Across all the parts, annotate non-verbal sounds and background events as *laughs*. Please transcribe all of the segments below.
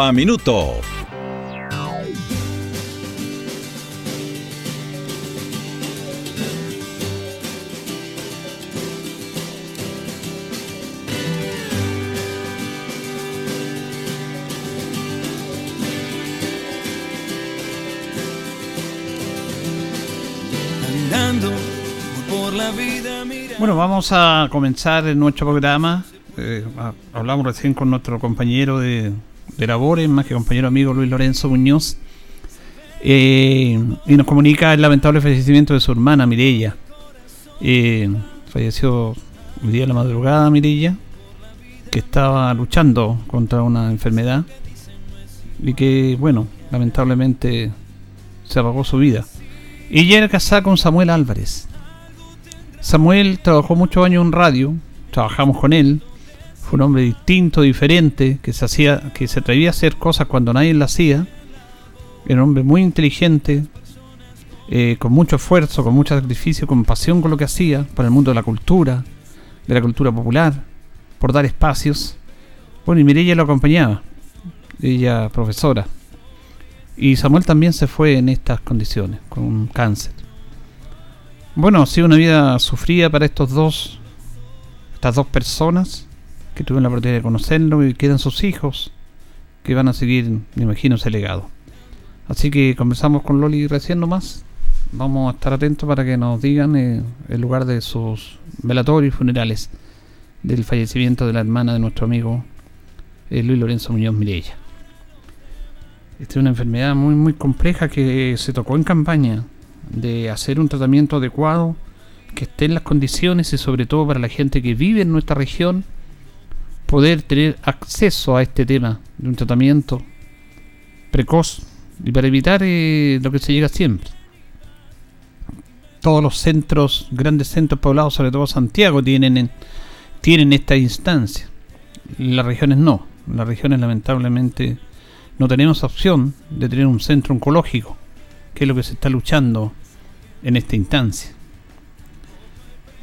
a Minuto. Bueno, vamos a comenzar nuestro programa. Eh, hablamos recién con nuestro compañero de, labores, más que compañero amigo Luis Lorenzo Muñoz. Eh, y nos comunica el lamentable fallecimiento de su hermana Mirella. Eh, falleció el día de la madrugada Mirella, que estaba luchando contra una enfermedad y que, bueno, lamentablemente se apagó su vida. Ella era casada con Samuel Álvarez. Samuel trabajó muchos años en radio, trabajamos con él, fue un hombre distinto, diferente, que se hacía, que se atrevía a hacer cosas cuando nadie las hacía. Era un hombre muy inteligente, eh, con mucho esfuerzo, con mucho sacrificio, con pasión con lo que hacía, para el mundo de la cultura, de la cultura popular, por dar espacios. Bueno, y Mireia lo acompañaba, ella profesora. Y Samuel también se fue en estas condiciones, con cáncer. Bueno, ha sido una vida sufrida para estos dos, estas dos personas que tuvieron la oportunidad de conocerlo y quedan sus hijos que van a seguir, me imagino, ese legado. Así que conversamos con Loli recién nomás. Vamos a estar atentos para que nos digan eh, el lugar de sus velatorios y funerales del fallecimiento de la hermana de nuestro amigo eh, Luis Lorenzo Muñoz Mirella. Esta es una enfermedad muy muy compleja que se tocó en campaña de hacer un tratamiento adecuado, que esté en las condiciones y sobre todo para la gente que vive en nuestra región, poder tener acceso a este tema de un tratamiento precoz y para evitar eh, lo que se llega siempre. Todos los centros, grandes centros poblados, sobre todo Santiago, tienen, tienen esta instancia. Las regiones no. Las regiones lamentablemente no tenemos opción de tener un centro oncológico que es lo que se está luchando en esta instancia.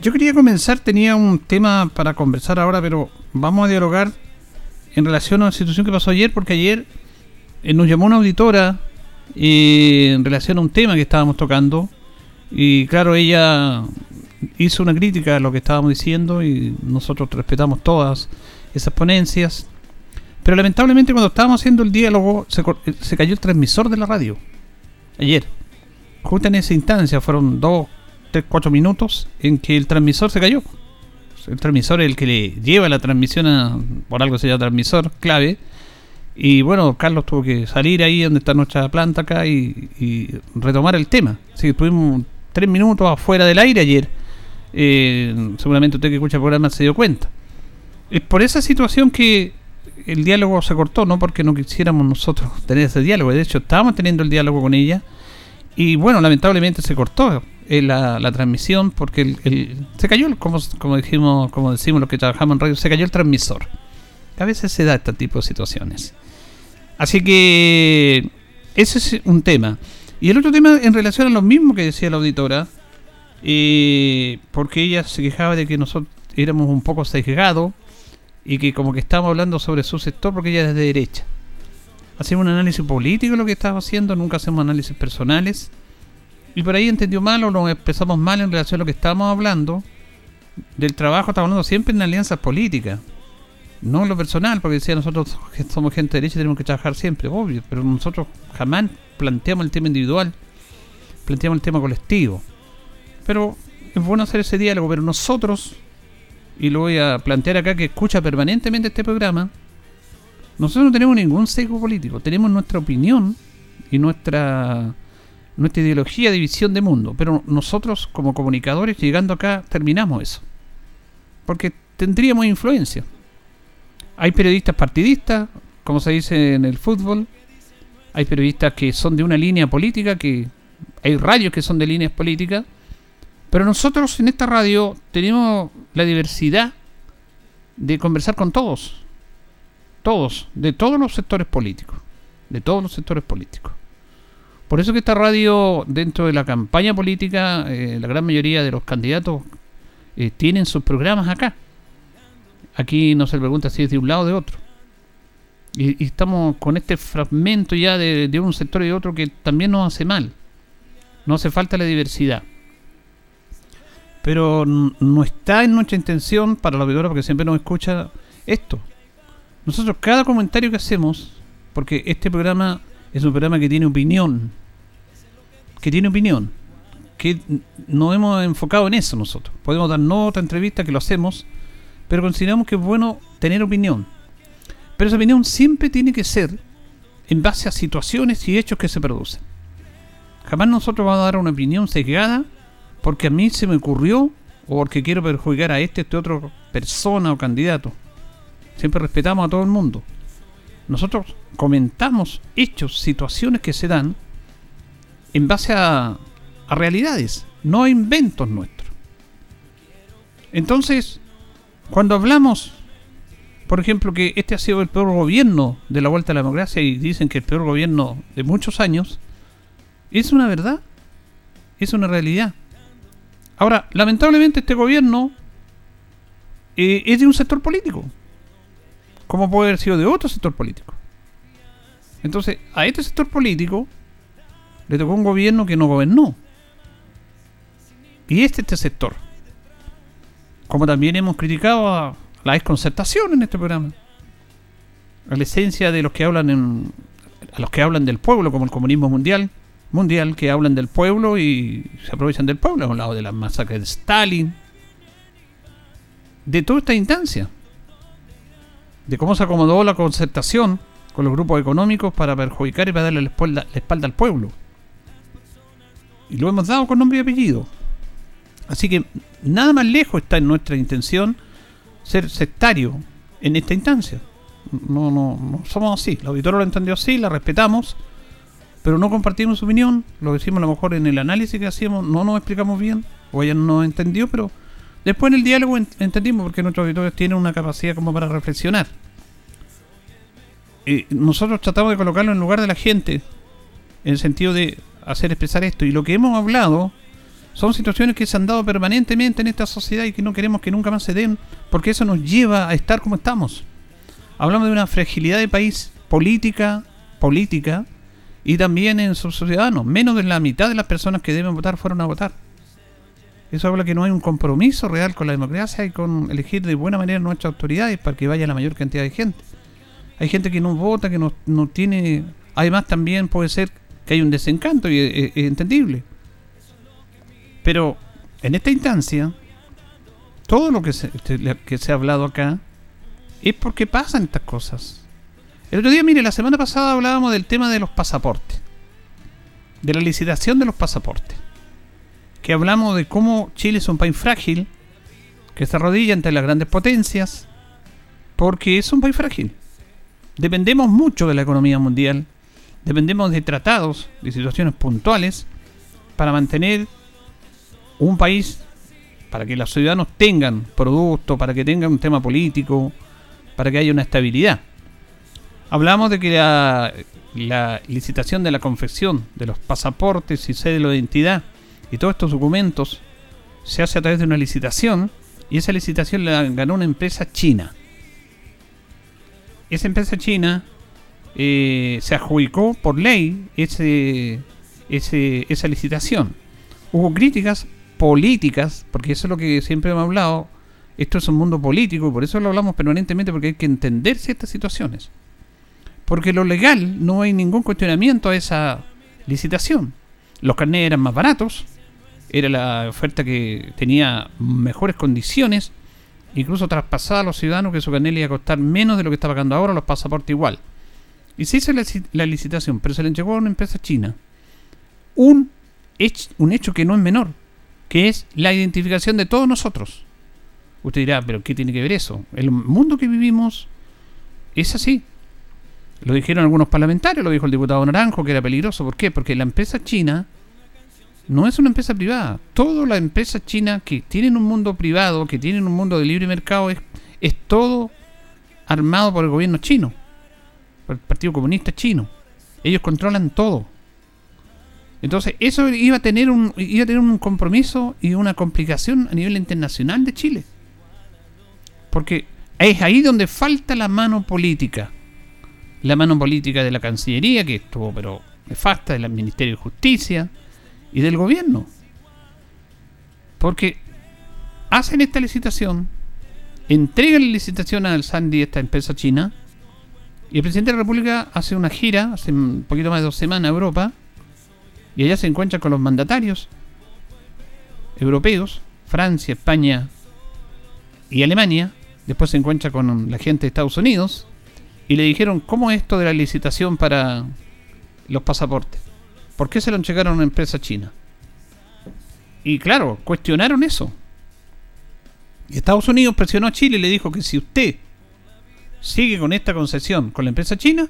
Yo quería comenzar, tenía un tema para conversar ahora, pero vamos a dialogar en relación a una situación que pasó ayer, porque ayer eh, nos llamó una auditora eh, en relación a un tema que estábamos tocando, y claro, ella hizo una crítica a lo que estábamos diciendo y nosotros respetamos todas esas ponencias. Pero lamentablemente cuando estábamos haciendo el diálogo se, se cayó el transmisor de la radio ayer. Justo en esa instancia fueron dos, tres, cuatro minutos en que el transmisor se cayó. El transmisor es el que le lleva la transmisión a, por algo se llama transmisor clave. Y bueno, Carlos tuvo que salir ahí donde está nuestra planta acá y, retomar el tema. Así que tuvimos tres minutos afuera del aire ayer. Eh, seguramente usted que escucha el programa se dio cuenta. Es por esa situación que el diálogo se cortó, no porque no quisiéramos nosotros *laughs* tener ese diálogo. De hecho, estábamos teniendo el diálogo con ella y bueno, lamentablemente se cortó eh, la, transmisión porque el, se cayó, como, como dijimos, como decimos los que trabajamos en radio, se cayó el transmisor. A veces se da este tipo de situaciones. Así que ese es un tema. Y el otro tema en relación a lo mismo que decía la auditora, eh, porque ella se quejaba de que nosotros éramos un poco sesgados y que como que estábamos hablando sobre su sector porque ella es de derecha hacemos un análisis político lo que estaba haciendo, nunca hacemos análisis personales. Y por ahí entendió mal o lo expresamos mal en relación a lo que estábamos hablando. Del trabajo estamos hablando siempre en alianzas políticas. No en lo personal, porque decía nosotros somos gente de derecha y tenemos que trabajar siempre, obvio. Pero nosotros jamás planteamos el tema individual, planteamos el tema colectivo. Pero es bueno hacer ese diálogo, pero nosotros, y lo voy a plantear acá que escucha permanentemente este programa, nosotros no tenemos ningún sesgo político, tenemos nuestra opinión y nuestra nuestra ideología de visión de mundo, pero nosotros como comunicadores llegando acá terminamos eso. Porque tendríamos influencia. Hay periodistas partidistas, como se dice en el fútbol. Hay periodistas que son de una línea política, que hay radios que son de líneas políticas. Pero nosotros en esta radio tenemos la diversidad de conversar con todos. Todos, de todos los sectores políticos. De todos los sectores políticos. Por eso que esta radio, dentro de la campaña política, eh, la gran mayoría de los candidatos eh, tienen sus programas acá. Aquí no se le pregunta si es de un lado o de otro. Y, estamos con este fragmento ya de, un sector y de otro que también nos hace mal. No hace falta la diversidad. Pero no está en nuestra intención, para la auditoría, porque siempre nos escucha, esto. Nosotros cada comentario que hacemos, porque este programa es un programa que tiene opinión, que tiene opinión, que nos hemos enfocado en eso nosotros. Podemos dar otra entrevista que lo hacemos, pero consideramos que es bueno tener opinión. Pero esa opinión siempre tiene que ser en base a situaciones y hechos que se producen. Jamás nosotros vamos a dar una opinión sesgada porque a mí se me ocurrió o porque quiero perjudicar a este, este otro persona o candidato. Siempre respetamos a todo el mundo. Nosotros comentamos hechos, situaciones que se dan en base a, realidades, no a inventos nuestros. Entonces, cuando hablamos, por ejemplo, que este ha sido el peor gobierno de la vuelta a la democracia y dicen que el peor gobierno de muchos años, es una verdad, es una realidad. Ahora, lamentablemente este gobierno eh, es de un sector político, como puede haber sido de otro sector político. Entonces, a este sector político le tocó un gobierno que no gobernó. Y este, este sector. Como también hemos criticado a la desconcertación en este programa. A la esencia de los que hablan en, a los que hablan del pueblo, como el comunismo mundial, mundial, que hablan del pueblo y se aprovechan del pueblo, a un lado de la masacre de Stalin, de toda esta instancia, de cómo se acomodó la concertación con los grupos económicos para perjudicar y para darle la espalda, la espalda al pueblo. Y lo hemos dado con nombre y apellido. Así que nada más lejos está en nuestra intención ser sectario en esta instancia. No, no, no somos así. La auditora lo entendió así, la respetamos, pero no compartimos su opinión. Lo decimos a lo mejor en el análisis que hacíamos, no nos explicamos bien, o ella no entendió, pero después en el diálogo entendimos porque nuestros auditores tienen una capacidad como para reflexionar. Y nosotros tratamos de colocarlo en lugar de la gente, en el sentido de hacer expresar esto. Y lo que hemos hablado son situaciones que se han dado permanentemente en esta sociedad y que no queremos que nunca más se den, porque eso nos lleva a estar como estamos. Hablamos de una fragilidad de país política, política, y también en sus ciudadanos. Menos de la mitad de las personas que deben votar fueron a votar. Eso habla que no hay un compromiso real con la democracia y con elegir de buena manera nuestras autoridades para que vaya la mayor cantidad de gente. Hay gente que no vota, que no, no tiene... Además también puede ser que hay un desencanto y es entendible pero en esta instancia, todo lo que se, este, que se ha hablado acá es porque pasan estas cosas. El otro día, mire, la semana pasada hablábamos del tema de los pasaportes, de la licitación de los pasaportes, que hablamos de cómo Chile es un país frágil, que se arrodilla ante las grandes potencias, porque es un país frágil. Dependemos mucho de la economía mundial, dependemos de tratados, de situaciones puntuales, para mantener un país para que los ciudadanos tengan producto, para que tengan un tema político, para que haya una estabilidad. Hablamos de que la, licitación de la confección de los pasaportes y cédula de identidad y todos estos documentos se hace a través de una licitación y esa licitación la ganó una empresa china. Esa empresa china eh, se adjudicó por ley ese, esa licitación. Hubo críticas políticas, porque eso es lo que siempre hemos hablado, esto es un mundo político, y por eso lo hablamos permanentemente, porque hay que entender ciertas situaciones. Porque lo legal no hay ningún cuestionamiento a esa licitación. Los carnets eran más baratos, era la oferta que tenía mejores condiciones, incluso traspasaba a los ciudadanos que su carnet le iba a costar menos de lo que está pagando ahora, los pasaportes igual. Y se hizo la, licitación, pero se le entregó a una empresa china. Un, un hecho que no es menor, que es la identificación de todos nosotros. Usted dirá, pero ¿qué tiene que ver eso? El mundo que vivimos es así. Lo dijeron algunos parlamentarios, lo dijo el diputado Naranjo, que era peligroso. ¿Por qué? Porque la empresa china no es una empresa privada. Todas las empresas chinas que tienen un mundo privado, que tienen un mundo de libre mercado, es, es todo armado por el gobierno chino, por el Partido Comunista Chino. Ellos controlan todo. Entonces, eso iba a tener un, iba a tener un compromiso y una complicación a nivel internacional de Chile. Porque es ahí donde falta la mano política. La mano política de la Cancillería, que estuvo pero nefasta, del Ministerio de Justicia y del gobierno. Porque hacen esta licitación, entregan la licitación al Sandy, esta empresa china, y el presidente de la República hace una gira, hace un poquito más de dos semanas a Europa, y allá se encuentra con los mandatarios europeos, Francia, España y Alemania. Después se encuentra con la gente de Estados Unidos y le dijeron, ¿cómo es esto de la licitación para los pasaportes? ¿Por qué se lo entregaron a una empresa china? Y claro, cuestionaron eso. Y Estados Unidos presionó a Chile y le dijo que si usted sigue con esta concesión con la empresa china,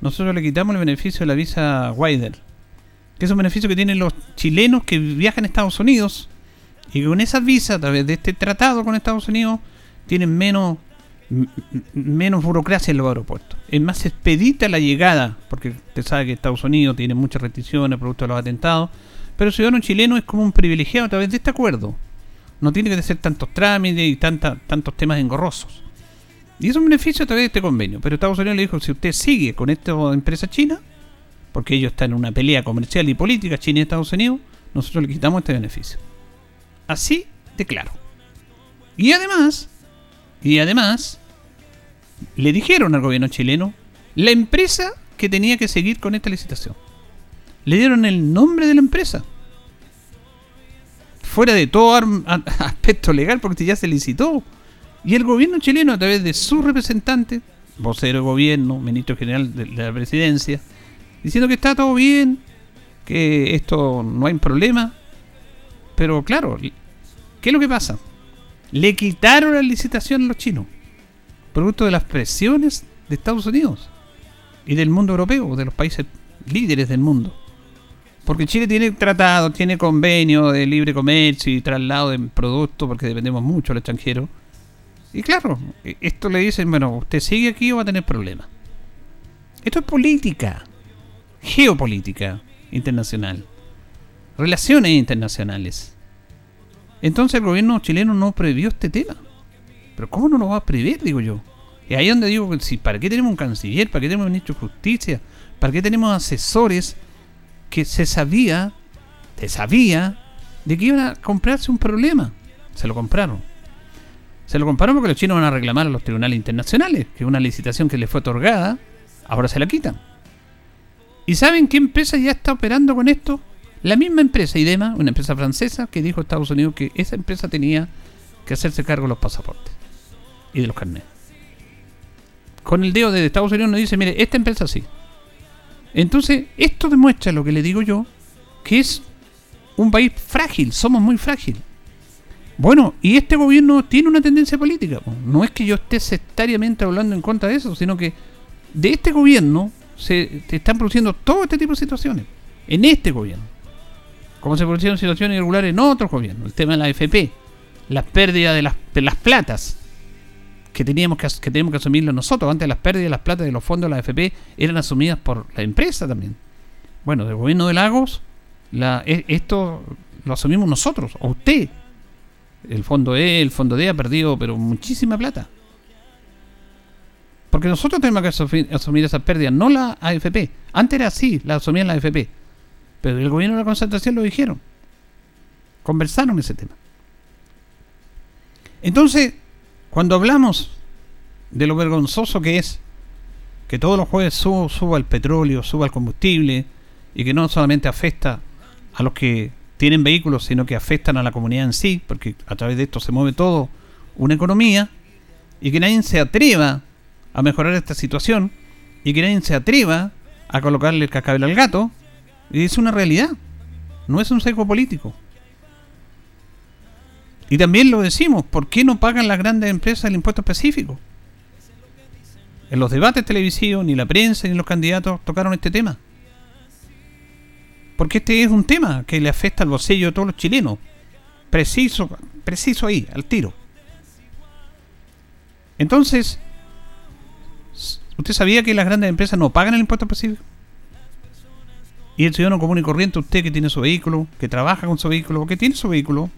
nosotros le quitamos el beneficio de la visa Wider que es un beneficio que tienen los chilenos que viajan a Estados Unidos y con esa visa, a través de este tratado con Estados Unidos, tienen menos, menos burocracia en los aeropuertos. Es más expedita la llegada, porque usted sabe que Estados Unidos tiene muchas restricciones producto de los atentados, pero el ciudadano chileno es como un privilegiado a través de este acuerdo. No tiene que hacer tantos trámites y tanta, tantos temas engorrosos. Y es un beneficio a través de este convenio. Pero Estados Unidos le dijo, si usted sigue con esta empresa china, porque ellos están en una pelea comercial y política, China y Estados Unidos, nosotros le quitamos este beneficio. Así de claro. Y además, y además, le dijeron al gobierno chileno la empresa que tenía que seguir con esta licitación. Le dieron el nombre de la empresa. Fuera de todo *laughs* aspecto legal, porque ya se licitó. Y el gobierno chileno, a través de su representante, vocero de gobierno, ministro general de la presidencia, diciendo que está todo bien, que esto no hay problema. Pero claro, ¿qué es lo que pasa? Le quitaron la licitación a los chinos, producto de las presiones de Estados Unidos y del mundo europeo, de los países líderes del mundo. Porque Chile tiene tratado, tiene convenio de libre comercio y traslado de productos, porque dependemos mucho del extranjero. Y claro, e-, esto le dicen, bueno, usted sigue aquí o va a tener problemas. Esto es política geopolítica internacional, relaciones internacionales. Entonces el gobierno chileno no previó este tema. Pero ¿cómo no lo va a prever, digo yo? Y ahí es donde digo, si, ¿para qué tenemos un canciller? ¿Para qué tenemos un ministro de justicia? ¿Para qué tenemos asesores que se sabía, se sabía, de que iban a comprarse un problema? Se lo compraron. Se lo compraron porque los chinos van a reclamar a los tribunales internacionales, que una licitación que les fue otorgada, ahora se la quitan. ¿Y saben qué empresa ya está operando con esto? La misma empresa, IDEMA, una empresa francesa, que dijo a Estados Unidos que esa empresa tenía que hacerse cargo de los pasaportes y de los carnets. Con el dedo de Estados Unidos nos dice, mire, esta empresa sí. Entonces, esto demuestra lo que le digo yo, que es un país frágil, somos muy frágil. Bueno, y este gobierno tiene una tendencia política. No es que yo esté sectariamente hablando en contra de eso, sino que de este gobierno se están produciendo todo este tipo de situaciones en este gobierno. Como se produjeron situaciones irregulares en otros gobiernos. El tema de la AFP, las pérdidas de las, las platas que teníamos que, que tenemos que asumirlo nosotros. Antes las pérdidas de las platas de los fondos de la AFP eran asumidas por la empresa también. Bueno, del gobierno de Lagos, la, e, esto lo asumimos nosotros, o usted. El fondo E, el fondo D ha perdido pero muchísima plata. Porque nosotros tenemos que asumir, asumir esas pérdidas, no la AFP. Antes era así, la asumían la AFP. Pero el gobierno de la concentración lo dijeron. Conversaron ese tema. Entonces, cuando hablamos de lo vergonzoso que es que todos los jueves suba, el petróleo, suba el combustible, y que no solamente afecta a los que tienen vehículos, sino que afectan a la comunidad en sí, porque a través de esto se mueve todo una economía, y que nadie se atreva a mejorar esta situación y que nadie se atreva a colocarle el cascabel al gato, es una realidad, no es un seco político. Y también lo decimos, ¿por qué no pagan las grandes empresas el impuesto específico? En los debates televisivos, ni la prensa ni los candidatos tocaron este tema. Porque este es un tema que le afecta al bolsillo de todos los chilenos. Preciso, preciso ahí, al tiro. Entonces, ¿usted sabía que las grandes empresas no pagan el impuesto específico? Y el ciudadano común y corriente, usted que tiene su vehículo, que trabaja con su vehículo, que tiene su vehículo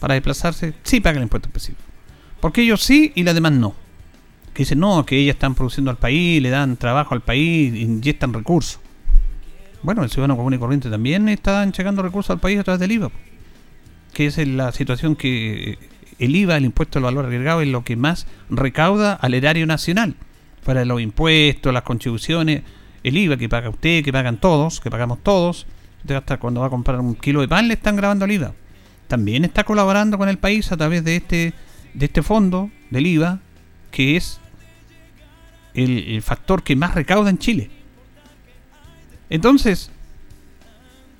para desplazarse, sí paga el impuesto específico. Porque ellos sí y las demás no. Que dicen, no, que ellas están produciendo al país, le dan trabajo al país, inyectan recursos. Bueno, el ciudadano común y corriente también está entregando recursos al país a través del IVA. Que es la situación que el IVA, el impuesto al valor agregado, es lo que más recauda al erario nacional. Para los impuestos, las contribuciones, el IVA que paga usted, que pagan todos, que pagamos todos. Usted hasta cuando va a comprar un kilo de pan le están grabando el IVA. También está colaborando con el país a través de este, de este fondo del IVA, que es el factor que más recauda en Chile. Entonces,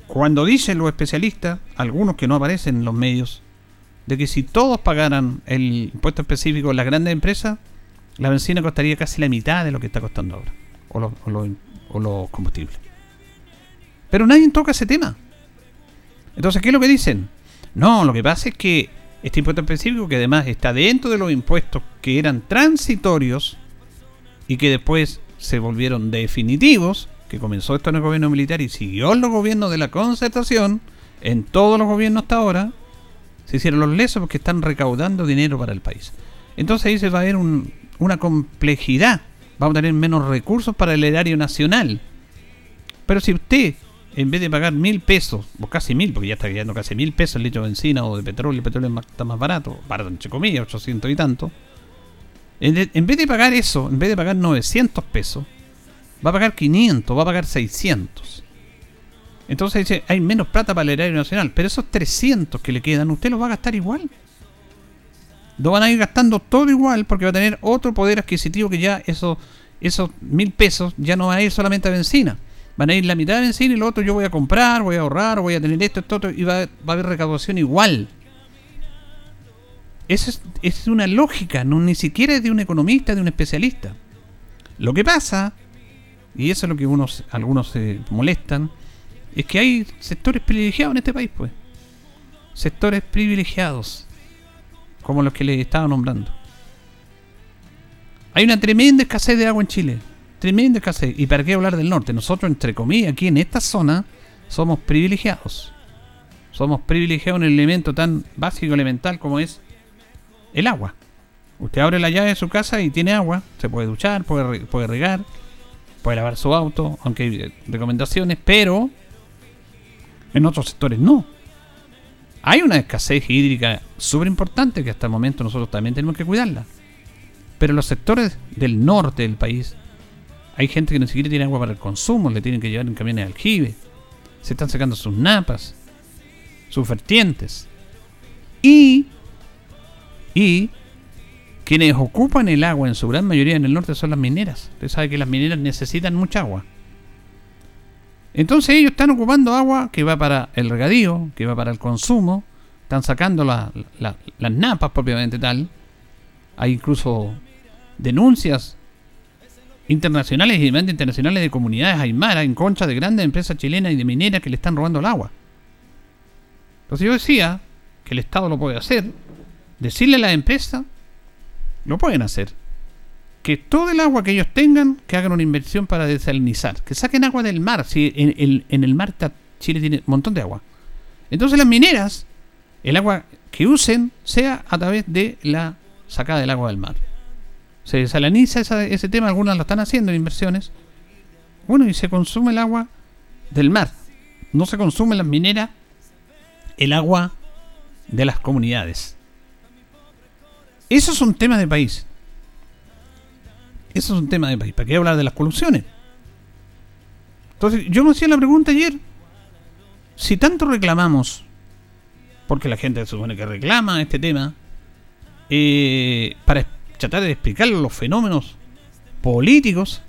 cuando dicen los especialistas, algunos que no aparecen en los medios, de que si todos pagaran el impuesto específico en las grandes empresas, la benzina costaría casi la mitad de lo que está costando ahora, o los, o combustibles. Pero nadie toca ese tema. Entonces, ¿qué es lo que dicen? No, lo que pasa es que este impuesto específico, que además está dentro de los impuestos que eran transitorios y que después se volvieron definitivos, que comenzó esto en el gobierno militar y siguió en los gobiernos de la concertación, en todos los gobiernos hasta ahora, se hicieron los lesos porque están recaudando dinero para el país. Entonces ahí se va a ver una complejidad. Vamos a tener menos recursos para el erario nacional. Pero si usted, en vez de pagar mil pesos, o casi mil, porque ya está quedando casi mil pesos el litro de benzina o de petróleo, el petróleo está más barato, barato entre comillas, 800 y tanto. en vez de pagar eso, en vez de pagar 900 pesos, va a pagar 500, va a pagar 600. Entonces dice, hay menos plata para el erario nacional, pero esos 300 que le quedan, usted los va a gastar igual. Lo van a ir gastando todo igual porque va a tener otro poder adquisitivo que ya esos, esos mil pesos ya no va a ir solamente a benzina. Van a ir la mitad de benzina y lo otro yo voy a comprar, voy a ahorrar, voy a tener esto, esto, otro, y va, va a haber recaudación igual. Esa es, es, una lógica, no ni siquiera es de un economista, de un especialista. Lo que pasa y eso es lo que unos, algunos se molestan, es que hay sectores privilegiados en este país, pues. Sectores privilegiados, como los que les estaba nombrando. Hay una tremenda escasez de agua en Chile, tremenda escasez. ¿Y para qué hablar del norte? Nosotros, entre comillas, aquí en esta zona, somos privilegiados. Somos privilegiados en el elemento tan básico, elemental como es el agua. Usted abre la llave de su casa y tiene agua, se puede duchar, puede, puede regar, puede lavar su auto, aunque hay recomendaciones, pero en otros sectores no. Hay una escasez hídrica súper importante que hasta el momento nosotros también tenemos que cuidarla. Pero los sectores del norte del país hay gente que ni siquiera tiene agua para el consumo, le tienen que llevar en camiones de aljibe. Se están sacando sus napas, sus vertientes. Y, y quienes ocupan el agua en su gran mayoría en el norte son las mineras. Usted sabe que las mineras necesitan mucha agua. Entonces ellos están ocupando agua que va para el regadío, que va para el consumo. Están sacando las napas propiamente tal. Hay incluso denuncias internacionales y demandas internacionales de comunidades aymaras en contra de grandes empresas chilenas y de mineras que le están robando el agua. Entonces yo decía que el Estado lo puede hacer, decirle a la empresa lo pueden hacer. Que todo el agua que ellos tengan, que hagan una inversión para desalinizar. Que saquen agua del mar. Si en, el mar Chile tiene un montón de agua. Entonces las mineras, el agua que usen sea a través de la sacada del agua del mar. Se desaliniza ese tema, algunas lo están haciendo en inversiones. Bueno, y se consume el agua del mar. No se consume en las mineras el agua de las comunidades. Eso es un tema de país. Eso es un tema de país. ¿Para qué hablar de las colusiones? Entonces, yo me hacía la pregunta ayer. Si tanto reclamamos, porque la gente se supone que reclama este tema, eh, para tratar de explicar los fenómenos políticos,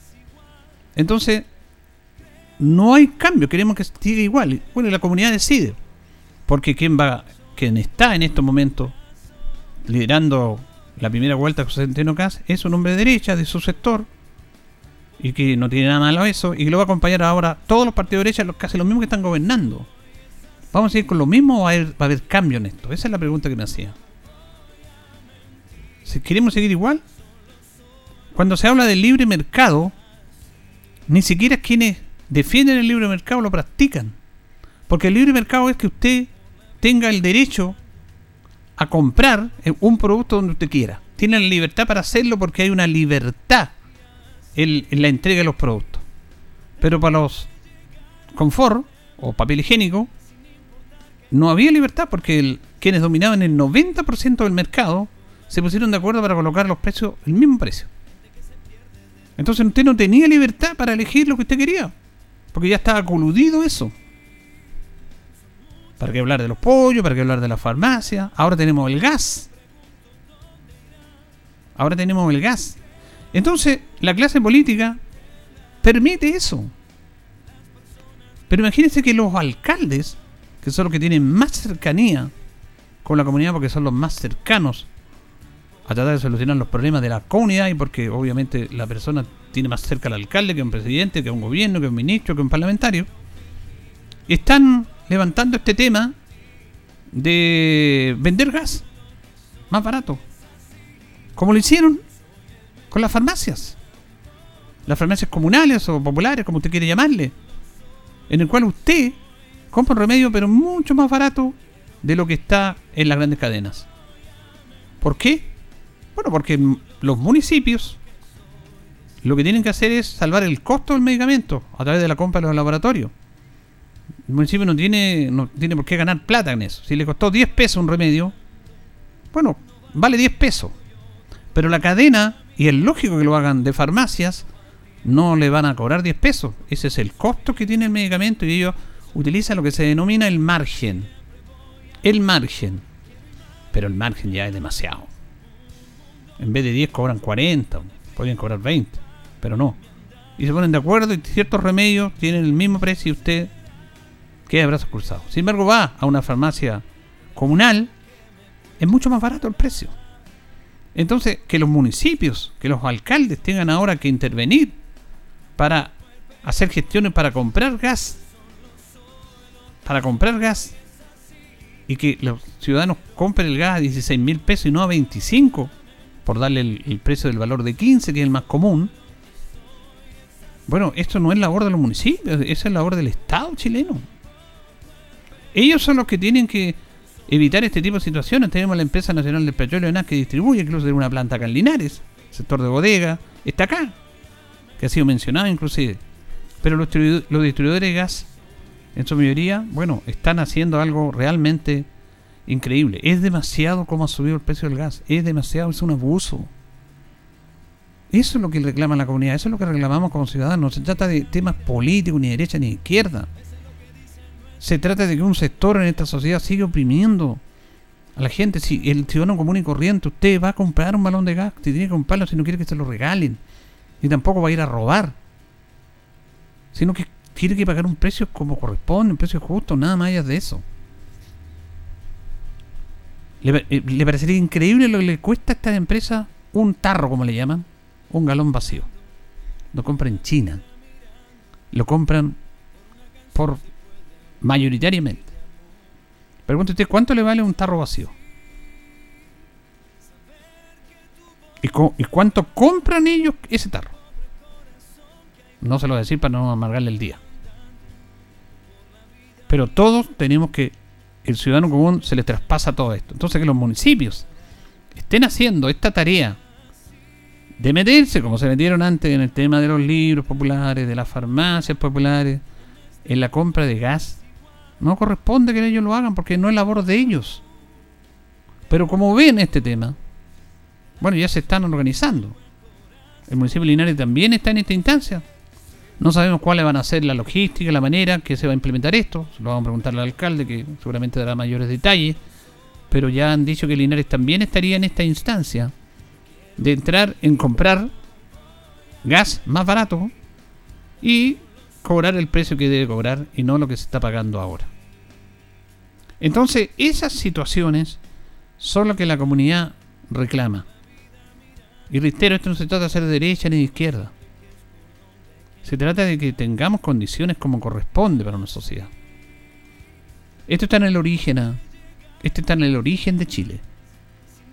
entonces no hay cambio, queremos que siga igual. Bueno, la comunidad decide, porque quien va, quien está en estos momentos liderando la primera vuelta José Centeno Cas, es un hombre de derecha de su sector y que no tiene nada malo eso y que lo va a acompañar ahora todos los partidos de derecha, casi los mismos que están gobernando. ¿Vamos a seguir con lo mismo o va a, haber, va a haber cambio en esto? Esa es la pregunta que me hacía. Si queremos seguir igual, cuando se habla del libre mercado, ni siquiera quienes defienden el libre mercado lo practican. Porque el libre mercado es que usted tenga el derecho a comprar un producto donde usted quiera. Tiene la libertad para hacerlo porque hay una libertad en, la entrega de los productos. Pero para los confort o papel higiénico no había libertad porque quienes dominaban el 90% del mercado se pusieron de acuerdo para colocar los precios el mismo precio. Entonces usted no tenía libertad para elegir lo que usted quería. Porque ya estaba coludido eso. ¿Para qué hablar de los pollos? ¿Para qué hablar de la farmacia? Ahora tenemos el gas. Ahora tenemos el gas. Entonces, la clase política permite eso. Pero imagínense que los alcaldes, que son los que tienen más cercanía con la comunidad porque son los más cercanos a tratar de solucionar los problemas de la comunidad y porque obviamente la persona tiene más cerca al alcalde que un presidente, que un gobierno, que un ministro, que un parlamentario, están levantando este tema de vender gas más barato. Como lo hicieron con las farmacias. Las farmacias comunales o populares, como usted quiere llamarle. En el cual usted compra un remedio, pero mucho más barato de lo que está en las grandes cadenas. ¿Por qué? Bueno, porque los municipios lo que tienen que hacer es salvar el costo del medicamento a través de la compra de los laboratorios. El municipio no tiene, no tiene por qué ganar plata en eso. Si le costó 10 pesos un remedio, bueno, vale 10 pesos. Pero la cadena, y es lógico que lo hagan de farmacias, no le van a cobrar 10 pesos. Ese es el costo que tiene el medicamento y ellos utilizan lo que se denomina el margen. El margen. Pero el margen ya es demasiado. En vez de 10 cobran 40, podrían cobrar 20, pero no. Y se ponen de acuerdo y ciertos remedios tienen el mismo precio y usted queda de brazos cruzados. Sin embargo, va a una farmacia comunal, es mucho más barato el precio. Entonces, que los municipios, que los alcaldes tengan ahora que intervenir para hacer gestiones para comprar gas, para comprar gas, y que los ciudadanos compren el gas a 16 mil pesos y no a 25, por darle el, precio del valor de 15, que es el más común. Bueno, esto no es labor de los municipios, esa es labor del Estado chileno. Ellos son los que tienen que evitar este tipo de situaciones. Tenemos la empresa nacional del petróleo que distribuye, incluso de una planta acá en Linares, sector de bodega, está acá, que ha sido mencionado inclusive. Pero los, los distribuidores de gas, en su mayoría, bueno, están haciendo algo realmente increíble. Es demasiado como ha subido el precio del gas. Es demasiado, es un abuso. Eso es lo que reclama la comunidad, eso es lo que reclamamos como ciudadanos. No se trata de temas políticos, ni de derecha ni izquierda. Se trata de que un sector en esta sociedad sigue oprimiendo a la gente. Si el ciudadano común y corriente, usted va a comprar un balón de gas, tiene que comprarlo si no quiere que se lo regalen. Y tampoco va a ir a robar. Sino que tiene que pagar un precio como corresponde, un precio justo, nada más allá de eso. Eh, ¿Le, parecería increíble lo que le cuesta a esta empresa un tarro, como le llaman? Un galón vacío. Lo compran en China. Lo compran por mayoritariamente. Pregunte usted, ¿cuánto le vale un tarro vacío? ¿Y, ¿Y, cuánto compran ellos ese tarro? No se lo voy a decir para no amargarle el día. Pero todos tenemos que el ciudadano común se le traspasa todo esto. Entonces que los municipios estén haciendo esta tarea de meterse, como se metieron antes en el tema de los libros populares, de las farmacias populares, en la compra de gas, no corresponde que ellos lo hagan porque no es labor de ellos. Pero como ven este tema, bueno, ya se están organizando. El municipio de Linares también está en esta instancia. No sabemos cuáles van a ser la logística, la manera que se va a implementar esto. Se lo vamos a preguntar al alcalde, que seguramente dará mayores detalles. Pero ya han dicho que Linares también estaría en esta instancia de entrar en comprar gas más barato y cobrar el precio que debe cobrar y no lo que se está pagando ahora. Entonces, esas situaciones son lo que la comunidad reclama. Y reitero, esto no se trata de ser de derecha ni de izquierda. Se trata de que tengamos condiciones como corresponde para una sociedad. Esto está en el origen, ah, este está en el origen de Chile,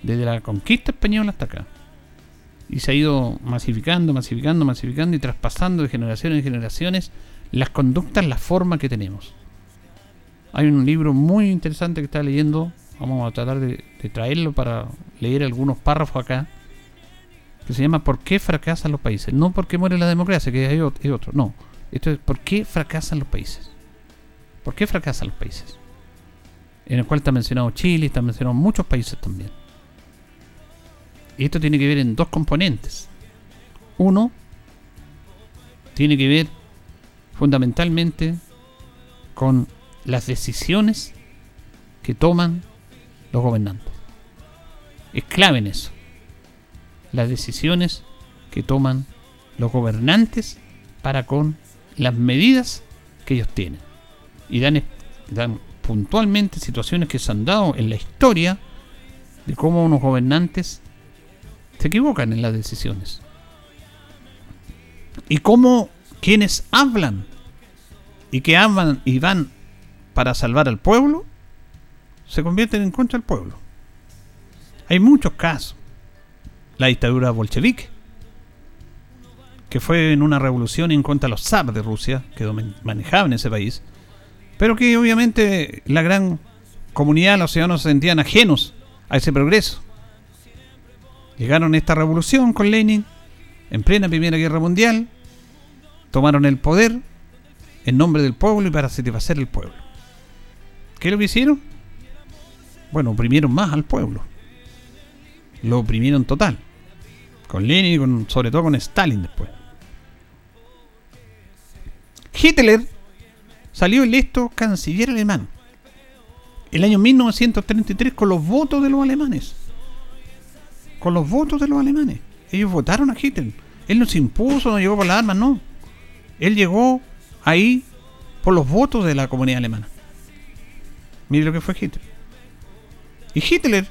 desde la conquista española hasta acá. Y se ha ido masificando, masificando, masificando y traspasando de generaciones en generaciones las conductas, la forma que tenemos. Hay un libro muy interesante que está leyendo, vamos a tratar de, traerlo para leer algunos párrafos acá, que se llama ¿Por qué fracasan los países? No porque muere la democracia, que hay otro, no. Esto es ¿Por qué fracasan los países? ¿Por qué fracasan los países? En el cual está mencionado Chile, está mencionado muchos países también. Y esto tiene que ver en dos componentes. Uno, tiene que ver fundamentalmente con las decisiones que toman los gobernantes. Es clave en eso. Las decisiones que toman los gobernantes para con las medidas que ellos tienen. Y dan, dan puntualmente situaciones que se han dado en la historia de cómo unos gobernantes se equivocan en las decisiones. Y cómo quienes hablan y que hablan y van para salvar al pueblo, se convierten en contra del pueblo. Hay muchos casos. La dictadura bolchevique, que fue en una revolución en contra de los zar de Rusia, que manejaban ese país, pero que obviamente la gran comunidad, los ciudadanos se sentían ajenos a ese progreso. Llegaron a esta revolución con Lenin, en plena Primera Guerra Mundial, tomaron el poder en nombre del pueblo y para satisfacer el pueblo. ¿Qué lo que hicieron? Bueno, oprimieron más al pueblo. Lo oprimieron total. Con Lenin y con, sobre todo con Stalin después. Hitler salió electo canciller alemán. El año 1933 con los votos de los alemanes. Con los votos de los alemanes. Ellos votaron a Hitler. Él no se impuso, no llegó por las armas, no. Él llegó ahí por los votos de la comunidad alemana. Mire lo que fue Hitler. Y Hitler,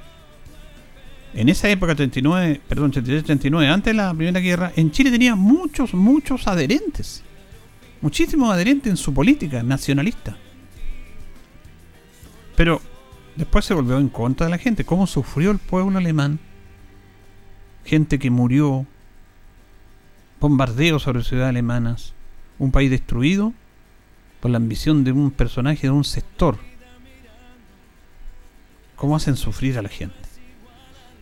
en esa época, 39, perdón, 39, antes de la Primera Guerra, en Chile tenía muchos, muchos adherentes muchísimos adherentes en su política nacionalista. Pero después se volvió en contra de la gente. ¿Cómo sufrió el pueblo alemán? Gente que murió, bombardeos sobre ciudades alemanas, un país destruido por la ambición de un personaje, de un sector. ¿Cómo hacen sufrir a la gente?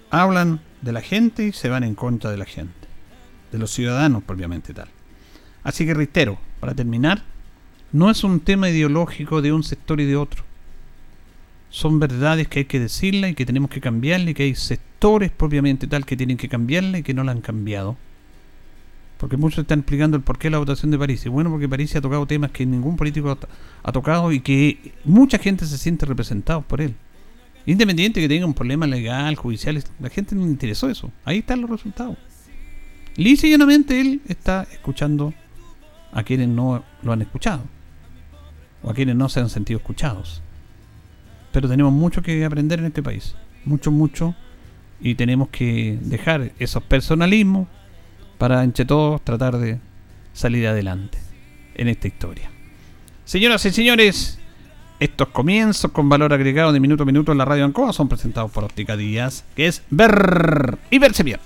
Hablan de la gente y se van en contra de la gente, de los ciudadanos propiamente tal. Así que reitero, para terminar, no es un tema ideológico de un sector y de otro. Son verdades que hay que decirlas y que tenemos que cambiarle que hay sectores propiamente tal que tienen que cambiarle y que no la han cambiado. Porque muchos están explicando el porqué de la votación de París. Y bueno, porque París ha tocado temas que ningún político ha, tocado y que mucha gente se siente representado por él. Independiente que tenga un problema legal, judicial, la gente no le interesó eso. Ahí están los resultados. Lisa y llanamente él está escuchando a quienes no lo han escuchado o a quienes no se han sentido escuchados. Pero tenemos mucho que aprender en este país, mucho, mucho, y tenemos que dejar esos personalismos para entre todos tratar de salir adelante en esta historia. Señoras y señores, estos comienzos con valor agregado de minuto a minuto en la radio Ancoa son presentados por Óptica Díaz, que es ver y verse bien.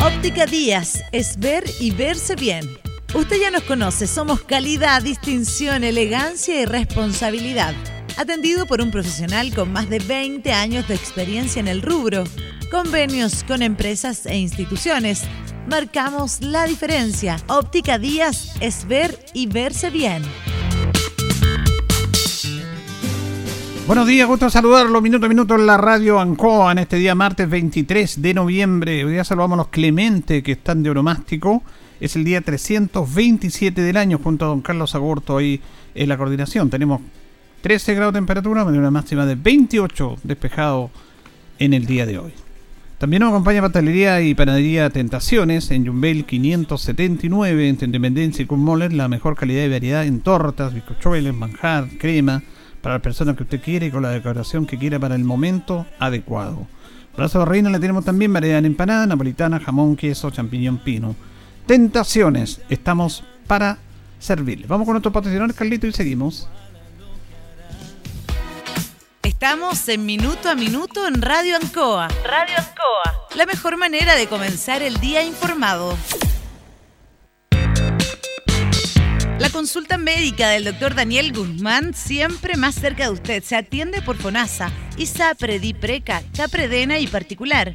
Óptica Díaz es ver y verse bien. Usted ya nos conoce, somos calidad, distinción, elegancia y responsabilidad. Atendido por un profesional con más de 20 años de experiencia en el rubro, convenios con empresas e instituciones. Marcamos la diferencia. Óptica Díaz es ver y verse bien. Buenos días, gusto saludarlo minuto a minuto en la radio Ancoa en este día martes 23 de noviembre. Hoy día saludamos a los Clemente que están de oromástico. Es el día 327 del año junto a don Carlos Agurto ahí en la coordinación. Tenemos 13 grados de temperatura, una máxima de 28 despejado en el día de hoy. También nos acompaña Pastelería y Panadería Tentaciones en Jumbel 579 entre Independencia y Moller, la mejor calidad y variedad en tortas, bizcochuelos, manjar, crema para las personas que usted quiere y con la decoración que quiera para el momento adecuado. Brazo de reina le tenemos también variedad en empanada, napolitana, jamón, queso, champiñón, pino. Tentaciones, estamos para servirle. Vamos con nuestros patrocinadores, Carlito, y seguimos. Estamos en Minuto a Minuto en Radio Ancoa. Radio Ancoa. La mejor manera de comenzar el día informado. La consulta médica del doctor Daniel Guzmán siempre más cerca de usted. Se atiende por FONASA, ISAPRE, DIPRECA, CAPREDENA y particular.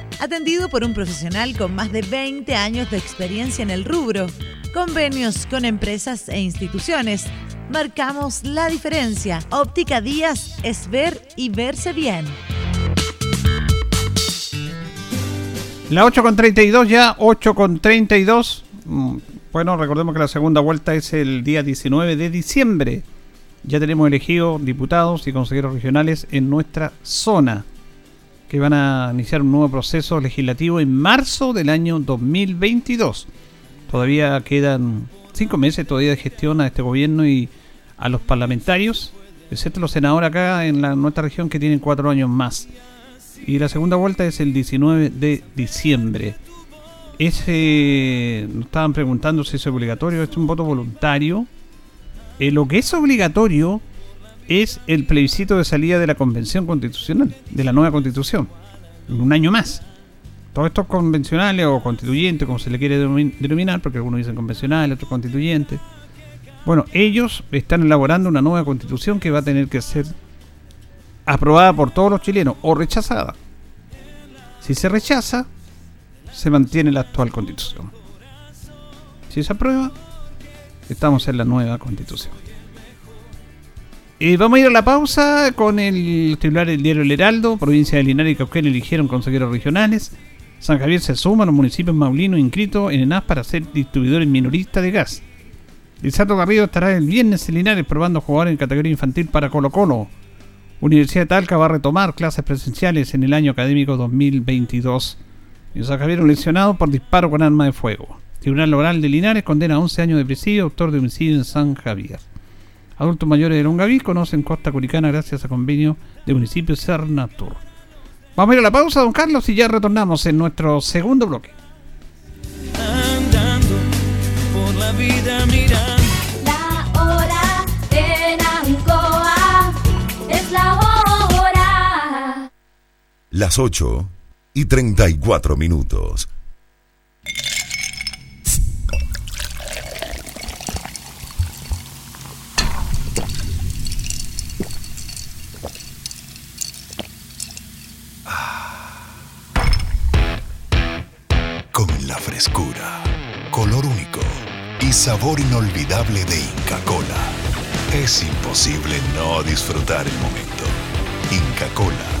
Atendido por un profesional con más de 20 años de experiencia en el rubro. Convenios con empresas e instituciones. Marcamos la diferencia. Óptica Díaz es ver y verse bien. La 8 con 32 ya, 8 con 32. Mm, bueno, recordemos que la segunda vuelta es el día 19 de diciembre. Ya tenemos elegidos diputados y consejeros regionales en nuestra zona, que van a iniciar un nuevo proceso legislativo en marzo del año 2022. Todavía quedan cinco meses todavía de gestión a este gobierno y a los parlamentarios, excepto los senadores acá en la, nuestra región que tienen cuatro años más. Y la segunda vuelta es el 19 de diciembre. Ese, nos estaban preguntando si es obligatorio, es un voto voluntario. Eh, lo que es obligatorio es el plebiscito de salida de la Convención Constitucional, de la nueva Constitución, un año más. Todos estos convencionales o constituyentes, como se le quiere denominar, porque algunos dicen convencionales, otros constituyentes. Bueno, ellos están elaborando una nueva constitución que va a tener que ser aprobada por todos los chilenos o rechazada. Si se rechaza, se mantiene la actual constitución. Si se aprueba, estamos en la nueva constitución. Y vamos a ir a la pausa con el titular del diario El Heraldo. Provincia de Linares y Cauquén eligieron consejeros regionales. San Javier se suma a los municipios maulinos inscritos en ENAS para ser distribuidores minoristas de gas. Lizardo Garrido estará el viernes en Linares probando jugadores en categoría infantil para Colo Colo. Universidad de Talca va a retomar clases presenciales en el año académico 2022. Y San Javier lesionado por disparo con arma de fuego. Tribunal Laboral de Linares condena a 11 años de presidio autor de homicidio en San Javier. Adultos mayores de Longaví conocen Costa Curicana gracias a convenio de municipio Cernatur. Vamos a ir a la pausa, don Carlos, y ya retornamos en nuestro segundo bloque. Andando por la vida mirando. La hora en Ancoa es la hora. Las 8 y 34 minutos. Frescura, color único y sabor inolvidable de Inca Cola, es imposible no disfrutar el momento. Inca Cola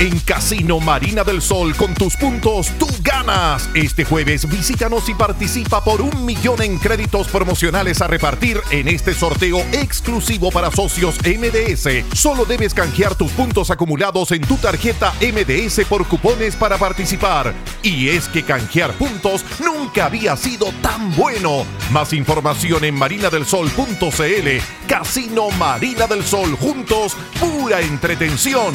En Casino Marina del Sol, con tus puntos, tú ganas. Este jueves visítanos y participa por un millón en créditos promocionales a repartir en este sorteo exclusivo para socios MDS. Solo debes canjear tus puntos acumulados en tu tarjeta MDS por cupones para participar. Y es que canjear puntos nunca había sido tan bueno. Más información en marinadelsol.cl. Casino Marina del Sol, juntos, pura entretención.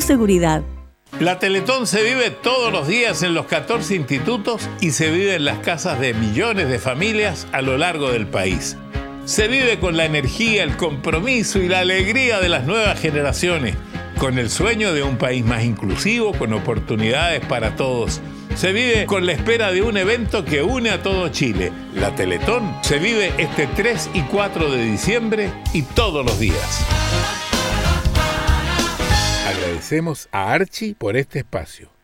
seguridad. La Teletón se vive todos los días en los 14 institutos y se vive en las casas de millones de familias a lo largo del país. Se vive con la energía, el compromiso y la alegría de las nuevas generaciones, con el sueño de un país más inclusivo, con oportunidades para todos. Se vive con la espera de un evento que une a todo Chile. La Teletón se vive este 3 y 4 de diciembre y todos los días. Agradecemos a Archie por este espacio.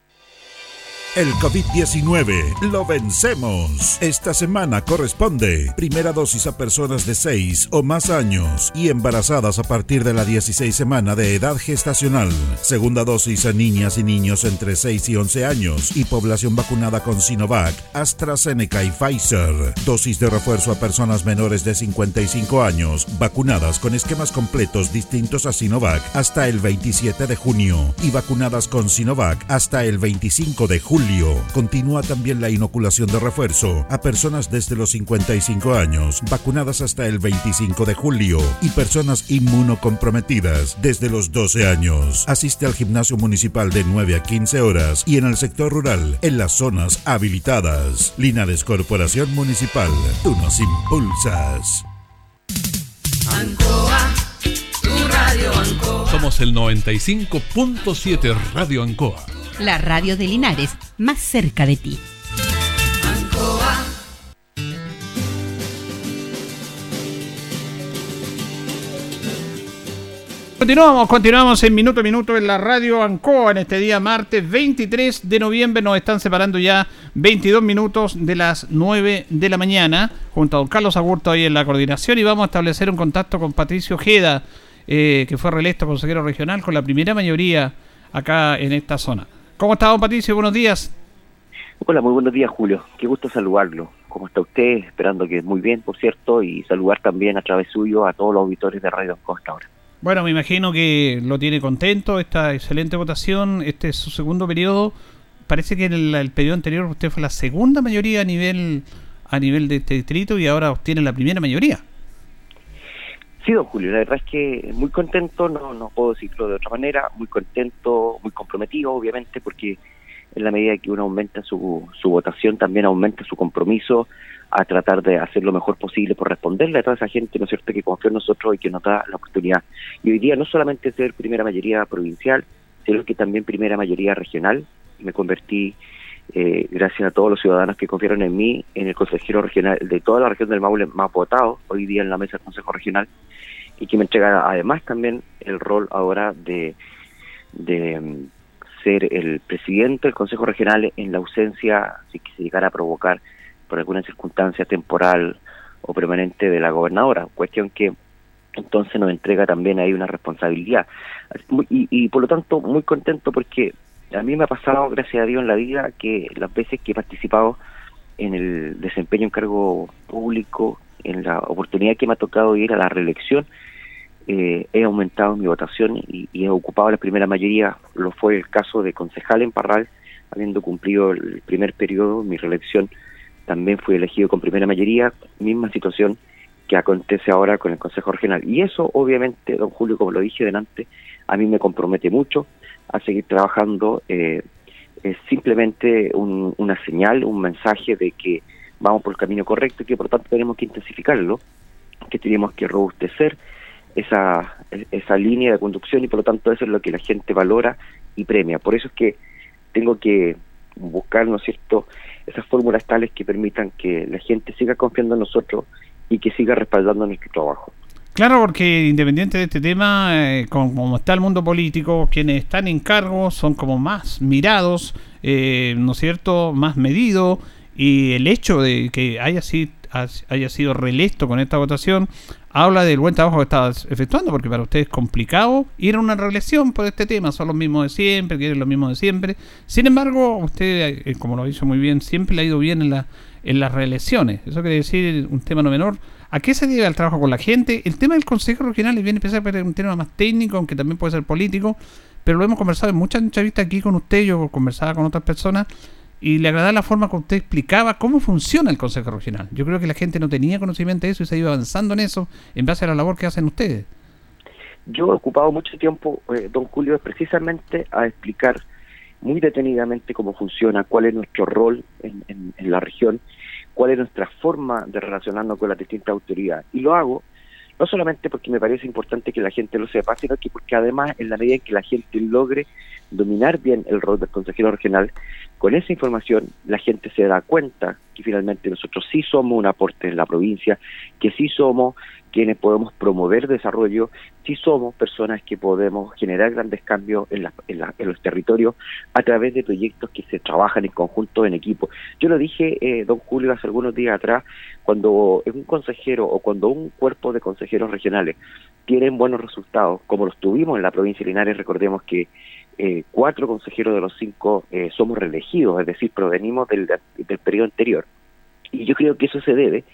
El COVID-19 lo vencemos. Esta semana corresponde primera dosis a personas de 6 o más años y embarazadas a partir de la 16 semana de edad gestacional. Segunda dosis a niñas y niños entre 6 y 11 años y población vacunada con Sinovac, AstraZeneca y Pfizer. Dosis de refuerzo a personas menores de 55 años vacunadas con esquemas completos distintos a Sinovac hasta el 27 de junio y vacunadas con Sinovac hasta el 25 de julio. Continúa también la inoculación de refuerzo a personas desde los 55 años, vacunadas hasta el 25 de julio, y personas inmunocomprometidas desde los 12 años. Asiste al gimnasio municipal de 9 a 15 horas y en el sector rural, en las zonas habilitadas. Linares Corporación Municipal, tú nos impulsas. Ancoa, tu radio Ancoa. Somos el 95.7 Radio Ancoa la radio de Linares, más cerca de ti. Continuamos, continuamos en minuto a minuto en la radio Ancoa en este día martes 23 de noviembre. Nos están separando ya 22 minutos de las 9 de la mañana junto a don Carlos Agurto ahí en la coordinación y vamos a establecer un contacto con Patricio Ojeda, eh, que fue reelecto consejero regional con la primera mayoría acá en esta zona. ¿Cómo está, don Patricio? Buenos días. Hola, muy buenos días, Julio. Qué gusto saludarlo. ¿Cómo está usted? Esperando que muy bien, por cierto, y saludar también a través suyo a todos los auditores de Radio Costa ahora. Bueno, me imagino que lo tiene contento esta excelente votación. Este es su segundo periodo. Parece que en el, periodo anterior usted fue la segunda mayoría a nivel a nivel de este distrito y ahora obtiene la primera mayoría. Sí, don Julio, la verdad es que muy contento, no, no puedo decirlo de otra manera, muy contento, muy comprometido, obviamente, porque en la medida que uno aumenta su, su votación, también aumenta su compromiso a tratar de hacer lo mejor posible por responderle a toda esa gente, ¿no es cierto?, que confía en nosotros y que nos da la oportunidad. Y hoy día no solamente ser primera mayoría provincial, sino que también primera mayoría regional. Me convertí, eh, gracias a todos los ciudadanos que confiaron en mí, en el consejero regional de toda la región del Maule más votado, hoy día en la mesa del Consejo Regional, y que me entrega además también el rol ahora de, de mm, ser el presidente del Consejo Regional en la ausencia, si que se llegara a provocar por alguna circunstancia temporal o permanente de la gobernadora, cuestión que entonces nos entrega también ahí una responsabilidad. Y, y por lo tanto, muy contento porque a mí me ha pasado, gracias a Dios, en la vida que las veces que he participado en el desempeño en cargo público, en la oportunidad que me ha tocado ir a la reelección, eh, he aumentado mi votación y, he ocupado la primera mayoría. Lo fue el caso de concejal en Parral, habiendo cumplido el primer periodo, mi reelección también fui elegido con primera mayoría, misma situación que acontece ahora con el Consejo Regional. Y eso, obviamente, don Julio, como lo dije delante, a mí me compromete mucho a seguir trabajando. Eh, es simplemente una señal, un mensaje de que vamos por el camino correcto y que por tanto tenemos que intensificarlo, que tenemos que robustecer esa, esa línea de conducción y por lo tanto eso es lo que la gente valora y premia. Por eso es que tengo que buscar, ¿no cierto?, esas fórmulas tales que permitan que la gente siga confiando en nosotros y que siga respaldando nuestro trabajo. Claro, porque independiente de este tema, eh, como, está el mundo político, quienes están en cargo son como más mirados, eh, ¿no es cierto?, más medidos, y el hecho de que haya sido, haya reelecto con esta votación habla del buen trabajo que estás efectuando, porque para usted es complicado ir a una reelección por este tema, son los mismos de siempre, quieren lo mismo de siempre. Sin embargo, usted, eh, como lo hizo muy bien, siempre le ha ido bien en las reelecciones. Eso quiere decir un tema no menor. ¿A qué se debe el trabajo con la gente? El tema del Consejo Regional es bien empezar a un tema más técnico, aunque también puede ser político, pero lo hemos conversado en muchas entrevistas aquí con usted, yo conversaba con otras personas, y le agradaba la forma que usted explicaba cómo funciona el Consejo Regional. Yo creo que la gente no tenía conocimiento de eso y se ha ido avanzando en eso en base a la labor que hacen ustedes. Yo he ocupado mucho tiempo, eh, don Julio, precisamente a explicar muy detenidamente cómo funciona, cuál es nuestro rol en, en la región, cuál es nuestra forma de relacionarnos con las distintas autoridades. Y lo hago no solamente porque me parece importante que la gente lo sepa, sino que porque además en la medida en que la gente logre dominar bien el rol del consejero regional, con esa información la gente se da cuenta que finalmente nosotros sí somos un aporte en la provincia, que sí somos quienes podemos promover desarrollo, si somos personas que podemos generar grandes cambios en, los territorios a través de proyectos que se trabajan en conjunto, en equipo. Yo lo dije, eh, don Julio, hace algunos días atrás, cuando un consejero o cuando un cuerpo de consejeros regionales tienen buenos resultados, como los tuvimos en la provincia de Linares, recordemos que eh, cuatro consejeros de los cinco eh, somos reelegidos, es decir, provenimos del, del periodo anterior. Y yo creo que eso se debe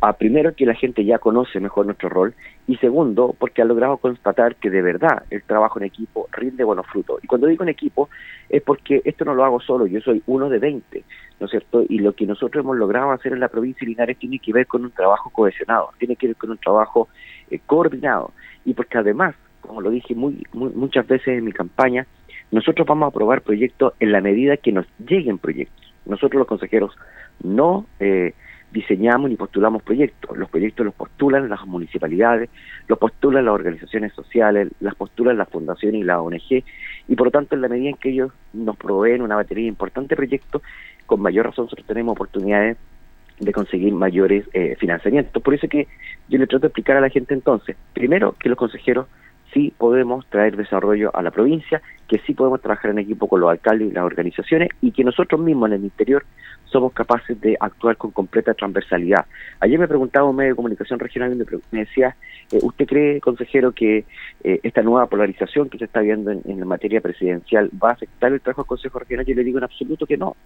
a primero que la gente ya conoce mejor nuestro rol y segundo porque ha logrado constatar que de verdad el trabajo en equipo rinde buenos frutos. Y cuando digo en equipo es porque esto no lo hago solo, yo soy uno de 20, ¿no es cierto? Y lo que nosotros hemos logrado hacer en la provincia de Linares tiene que ver con un trabajo cohesionado, tiene que ver con un trabajo eh, coordinado y porque además, como lo dije muy, muchas veces en mi campaña, nosotros vamos a aprobar proyectos en la medida que nos lleguen proyectos. Nosotros los consejeros no eh, diseñamos ni postulamos proyectos. Los proyectos los postulan las municipalidades, los postulan las organizaciones sociales, las postulan las fundaciones y la ONG, y por lo tanto, en la medida en que ellos nos proveen una batería de proyectos, con mayor razón nosotros tenemos oportunidades de conseguir mayores eh, financiamientos. Por eso que yo le trato de explicar a la gente entonces, primero, que los consejeros sí podemos traer desarrollo a la provincia, que sí podemos trabajar en equipo con los alcaldes y las organizaciones y que nosotros mismos en el interior somos capaces de actuar con completa transversalidad. Ayer me preguntaba un medio de comunicación regional y me, decía, eh, ¿usted cree, consejero, que eh, esta nueva polarización que se está viendo en, la materia presidencial va a afectar el trabajo del Consejo Regional? Yo le digo en absoluto que no,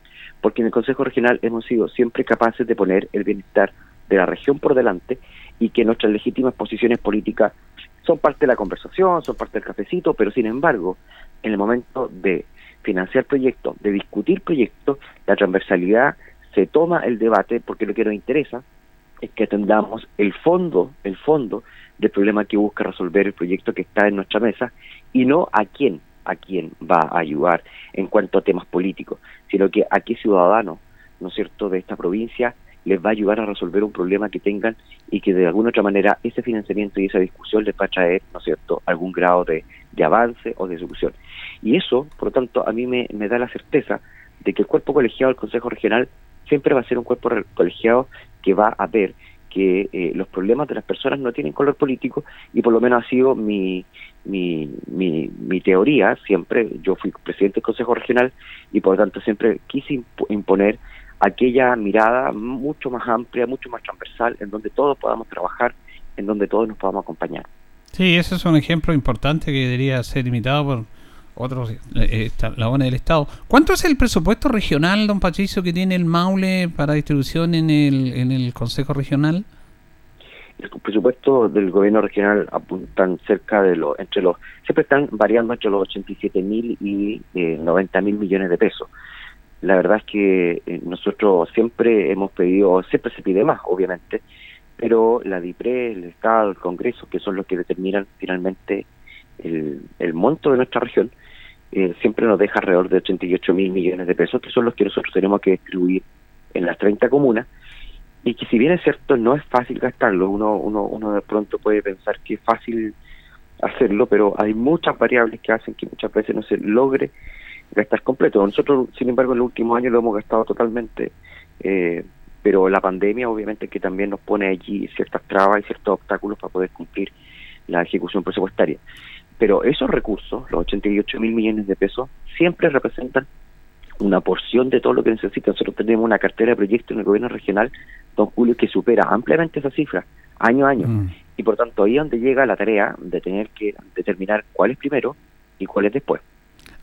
porque en el Consejo Regional hemos sido siempre capaces de poner el bienestar de la región por delante y que nuestras legítimas posiciones políticas son parte de la conversación, son parte del cafecito, pero sin embargo, en el momento de financiar proyectos, de discutir proyectos, la transversalidad se toma el debate porque lo que nos interesa es que atendamos el fondo, el fondo del problema que busca resolver el proyecto que está en nuestra mesa y no a quién, a quién va a ayudar en cuanto a temas políticos, sino que a qué ciudadano, ¿no es cierto?, de esta provincia les va a ayudar a resolver un problema que tengan y que de alguna otra manera ese financiamiento y esa discusión les va a traer, ¿no es cierto?, algún grado de, avance o de solución. Y eso, por lo tanto, a mí me, da la certeza de que el cuerpo colegiado del Consejo Regional siempre va a ser un cuerpo colegiado que va a ver que eh, los problemas de las personas no tienen color político y por lo menos ha sido mi, mi, mi, mi teoría siempre. Yo fui presidente del Consejo Regional y por lo tanto siempre quise imponer aquella mirada mucho más amplia, mucho más transversal, en donde todos podamos trabajar, en donde todos nos podamos acompañar. Sí, ese es un ejemplo importante que debería ser imitado por otros eh, la ONU del Estado. ¿Cuánto es el presupuesto regional, don Patricio, que tiene el Maule para distribución en el, en el Consejo Regional? El presupuesto del gobierno regional apuntan cerca de los, entre los, siempre están variando entre los 87 mil y eh, 90 mil millones de pesos. La verdad es que eh, nosotros siempre hemos pedido, siempre se pide más, obviamente, pero la DIPRE, el Estado, el Congreso, que son los que determinan finalmente el, el monto de nuestra región, eh, siempre nos deja alrededor de 88 mil millones de pesos, que son los que nosotros tenemos que distribuir en las 30 comunas. y que si bien es cierto no es fácil gastarlo, uno, uno, uno de pronto puede pensar que es fácil hacerlo, pero hay muchas variables que hacen que muchas veces no se logre gastar completo. Nosotros, sin embargo, en los últimos años lo hemos gastado totalmente, eh, pero la pandemia obviamente que también nos pone allí ciertas trabas y ciertos obstáculos para poder cumplir la ejecución presupuestaria. Pero esos recursos, los 88 mil millones de pesos, siempre representan una porción de todo lo que necesita. Nosotros tenemos una cartera de proyectos en el gobierno regional, don Julio, que supera ampliamente esa cifra, año a año. Mm. Y por tanto, ahí es donde llega la tarea de tener que determinar cuál es primero y cuál es después.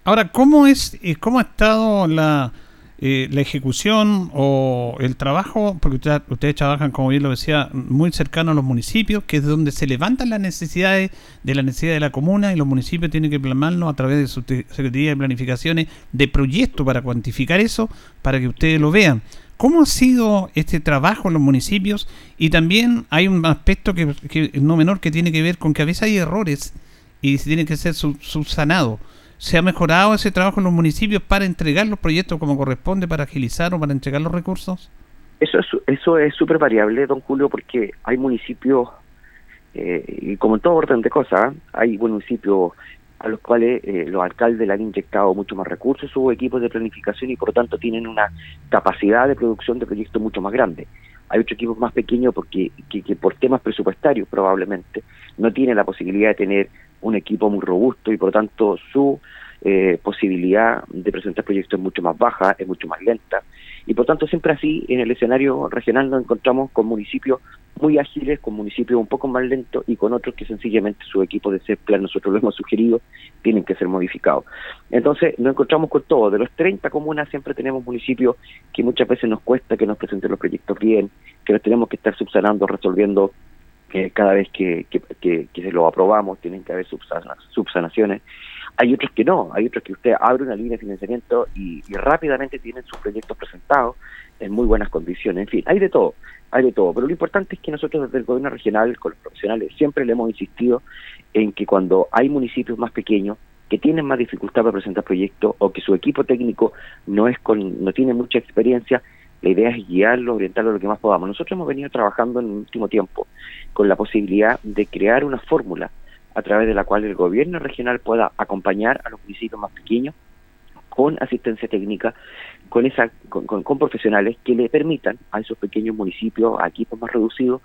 Ahora, ¿cómo es cómo ha estado la, eh, la ejecución o el trabajo? Porque ustedes trabajan, como bien lo decía, muy cercano a los municipios, que es donde se levantan las necesidades de la necesidad de la comuna y los municipios tienen que plasmarlo a través de su Secretaría de Planificaciones de proyectos para cuantificar eso, para que ustedes lo vean. ¿Cómo ha sido este trabajo en los municipios? Y también hay un aspecto que, que no menor que tiene que ver con que a veces hay errores y tienen que ser subsanados. ¿Se ha mejorado ese trabajo en los municipios para entregar los proyectos como corresponde, para agilizar o para entregar los recursos? Eso es eso es súper variable, don Julio, porque hay municipios, eh, y como en todo orden de cosas, hay municipios a los cuales eh, los alcaldes le han inyectado mucho más recursos sus equipos de planificación y por lo tanto tienen una capacidad de producción de proyectos mucho más grande. Hay otros equipos más pequeños porque que por temas presupuestarios probablemente no tienen la posibilidad de tener un equipo muy robusto y por lo tanto su eh, posibilidad de presentar proyectos es mucho más baja, es mucho más lenta. Y por tanto, siempre así, en el escenario regional nos encontramos con municipios muy ágiles, con municipios un poco más lentos y con otros que sencillamente su equipo de plan nosotros lo hemos sugerido, tienen que ser modificados. Entonces, nos encontramos con todo. De los 30 comunas siempre tenemos municipios que muchas veces nos cuesta que nos presenten los proyectos bien, que los tenemos que estar subsanando, resolviendo cada vez que, que, se lo aprobamos tienen que haber subsanaciones. Hay otros que no, hay otros que usted abre una línea de financiamiento y, rápidamente tienen sus proyectos presentados en muy buenas condiciones. En fin, hay de todo, hay de todo. Pero lo importante es que nosotros desde el gobierno regional, con los profesionales, siempre le hemos insistido en que cuando hay municipios más pequeños, que tienen más dificultad para presentar proyectos o que su equipo técnico no es con, no tiene mucha experiencia, la idea es guiarlo, orientarlo lo que más podamos. Nosotros hemos venido trabajando en el último tiempo con la posibilidad de crear una fórmula a través de la cual el gobierno regional pueda acompañar a los municipios más pequeños con asistencia técnica, con, esa, con, profesionales que le permitan a esos pequeños municipios, a equipos más reducidos,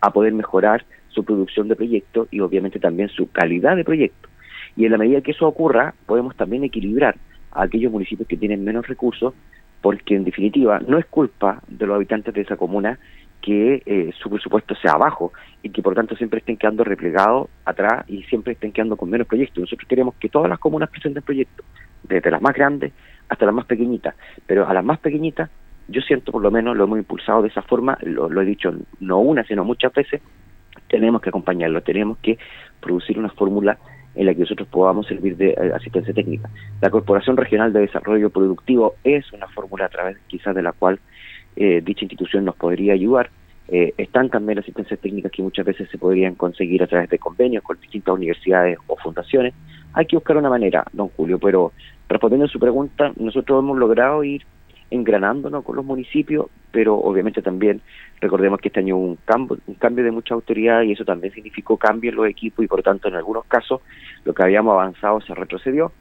a poder mejorar su producción de proyectos y obviamente también su calidad de proyectos. Y en la medida que eso ocurra, podemos también equilibrar a aquellos municipios que tienen menos recursos porque en definitiva no es culpa de los habitantes de esa comuna que eh, su presupuesto sea bajo y que por tanto siempre estén quedando replegados atrás y siempre estén quedando con menos proyectos. Nosotros queremos que todas las comunas presenten proyectos, desde las más grandes hasta las más pequeñitas, pero a las más pequeñitas yo siento por lo menos lo hemos impulsado de esa forma, lo, lo he dicho no una sino muchas veces, tenemos que acompañarlo, tenemos que producir una fórmula en la que nosotros podamos servir de eh, asistencia técnica. La Corporación Regional de Desarrollo Productivo es una fórmula a través quizás de la cual eh, dicha institución nos podría ayudar. Eh, están también asistencias técnicas que muchas veces se podrían conseguir a través de convenios con distintas universidades o fundaciones. Hay que buscar una manera, don Julio, pero respondiendo a su pregunta, nosotros hemos logrado ir engranándonos con los municipios, pero obviamente también recordemos que este año hubo un cambio, un cambio de mucha autoridad y eso también significó cambio en los equipos y por tanto en algunos casos lo que habíamos avanzado se retrocedió.